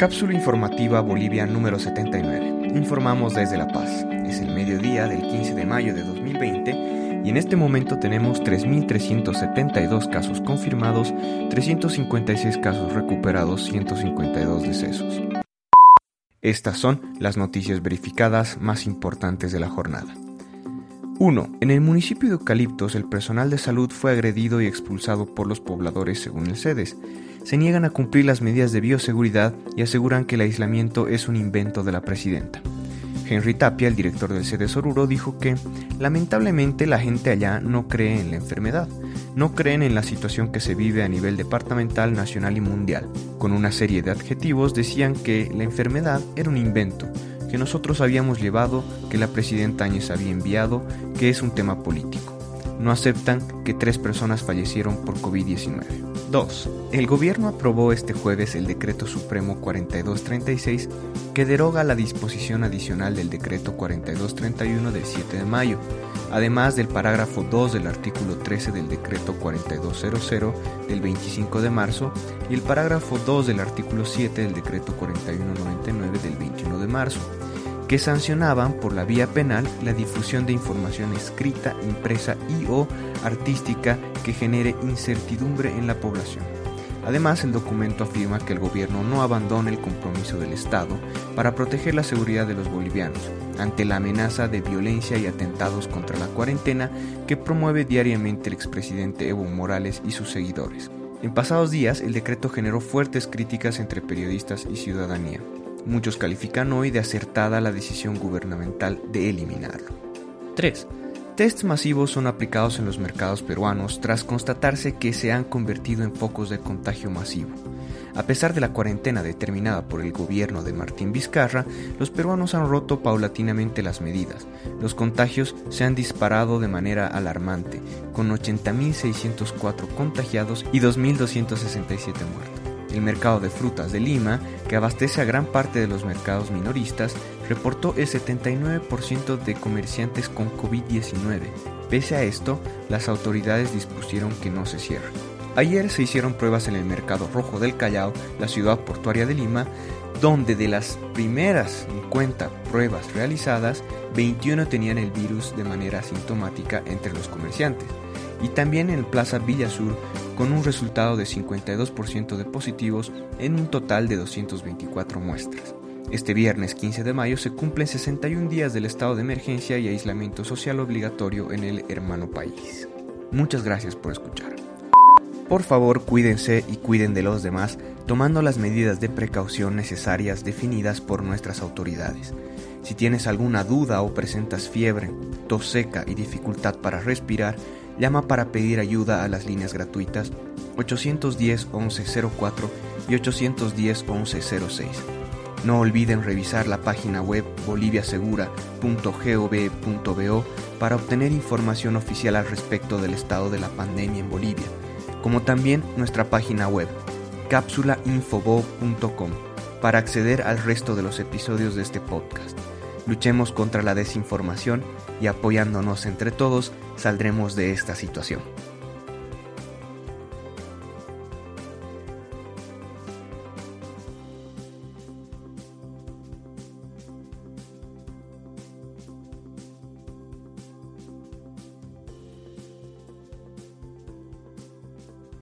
Cápsula informativa Bolivia número 79. Informamos desde La Paz. Es el mediodía del 15 de mayo de 2020 y en este momento tenemos 3.372 casos confirmados, 356 casos recuperados, 152 decesos. Estas son las noticias verificadas más importantes de la jornada. 1. En el municipio de Eucaliptos, el personal de salud fue agredido y expulsado por los pobladores según el CEDES. Se niegan a cumplir las medidas de bioseguridad y aseguran que el aislamiento es un invento de la presidenta. Henry Tapia, el director del CEDES Oruro, dijo que lamentablemente la gente allá no cree en la enfermedad, no creen en la situación que se vive a nivel departamental, nacional y mundial. Con una serie de adjetivos decían que la enfermedad era un invento, que nosotros habíamos llevado, que la presidenta Áñez había enviado, que es un tema político. No aceptan que tres personas fallecieron por COVID-19. 2. El gobierno aprobó este jueves el Decreto Supremo 4236 que deroga la disposición adicional del Decreto 4231 del 7 de mayo, además del parágrafo 2 del artículo 13 del Decreto 4200 del 25 de marzo y el parágrafo 2 del artículo 7 del Decreto 4199 del 21 de marzo que sancionaban por la vía penal la difusión de información escrita, impresa y o artística que genere incertidumbre en la población. Además, el documento afirma que el gobierno no abandona el compromiso del Estado para proteger la seguridad de los bolivianos ante la amenaza de violencia y atentados contra la cuarentena que promueve diariamente el expresidente Evo Morales y sus seguidores. En pasados días, el decreto generó fuertes críticas entre periodistas y ciudadanía. Muchos califican hoy de acertada la decisión gubernamental de eliminarlo. 3. Tests masivos son aplicados en los mercados peruanos tras constatarse que se han convertido en focos de contagio masivo. A pesar de la cuarentena determinada por el gobierno de Martín Vizcarra, los peruanos han roto paulatinamente las medidas. Los contagios se han disparado de manera alarmante, con 80.604 contagiados y 2.267 muertos. El mercado de frutas de Lima, que abastece a gran parte de los mercados minoristas, reportó el 79% de comerciantes con COVID-19. Pese a esto, las autoridades dispusieron que no se cierre. Ayer se hicieron pruebas en el mercado rojo del Callao, la ciudad portuaria de Lima, donde de las primeras 50 pruebas realizadas, 21 tenían el virus de manera asintomática entre los comerciantes y también en Plaza Villa Sur con un resultado de 52% de positivos en un total de 224 muestras. Este viernes 15 de mayo se cumplen 61 días del estado de emergencia y aislamiento social obligatorio en el hermano país. Muchas gracias por escuchar. Por favor, cuídense y cuiden de los demás, tomando las medidas de precaución necesarias definidas por nuestras autoridades. Si tienes alguna duda o presentas fiebre, tos seca y dificultad para respirar, llama para pedir ayuda a las líneas gratuitas 810 1104 y 810 1106. No olviden revisar la página web boliviasegura.gov.bo para obtener información oficial al respecto del estado de la pandemia en Bolivia, como también nuestra página web cápsulainfobo.com para acceder al resto de los episodios de este podcast. Luchemos contra la desinformación y apoyándonos entre todos saldremos de esta situación.